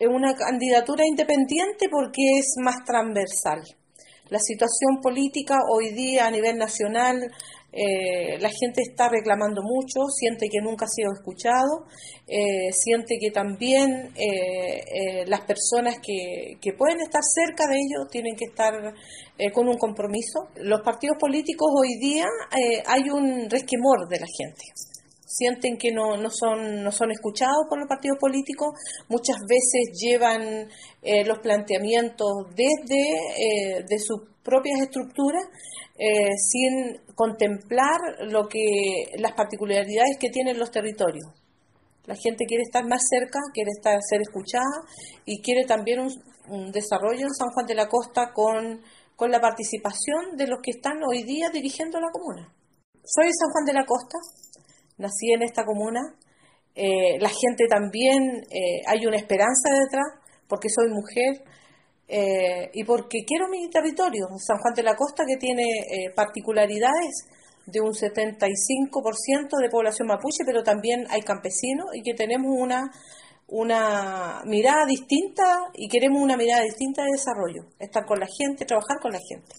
Es una candidatura independiente porque es más transversal. La situación política hoy día a nivel nacional, eh, la gente está reclamando mucho, siente que nunca ha sido escuchado, eh, siente que también eh, las personas que, que, pueden estar cerca de ellos tienen que estar con un compromiso. Los partidos políticos hoy día hay un resquemor de la gente sienten que no, no, son, no son escuchados por los partidos políticos, muchas veces llevan eh, los planteamientos desde eh, de sus propias estructuras eh, sin contemplar lo que las particularidades que tienen los territorios. La gente quiere estar más cerca, quiere estar ser escuchada y quiere también un, desarrollo en San Juan de la Costa con, con la participación de los que están hoy día dirigiendo la comuna. Soy San Juan de la Costa, nací en esta comuna. Eh, la gente también, eh, hay una esperanza detrás, porque soy mujer eh, y porque quiero mi territorio, San Juan de la Costa, que tiene particularidades de un 75% de población mapuche, pero también hay campesinos y que tenemos una, una mirada distinta y queremos una mirada distinta de desarrollo, estar con la gente, trabajar con la gente.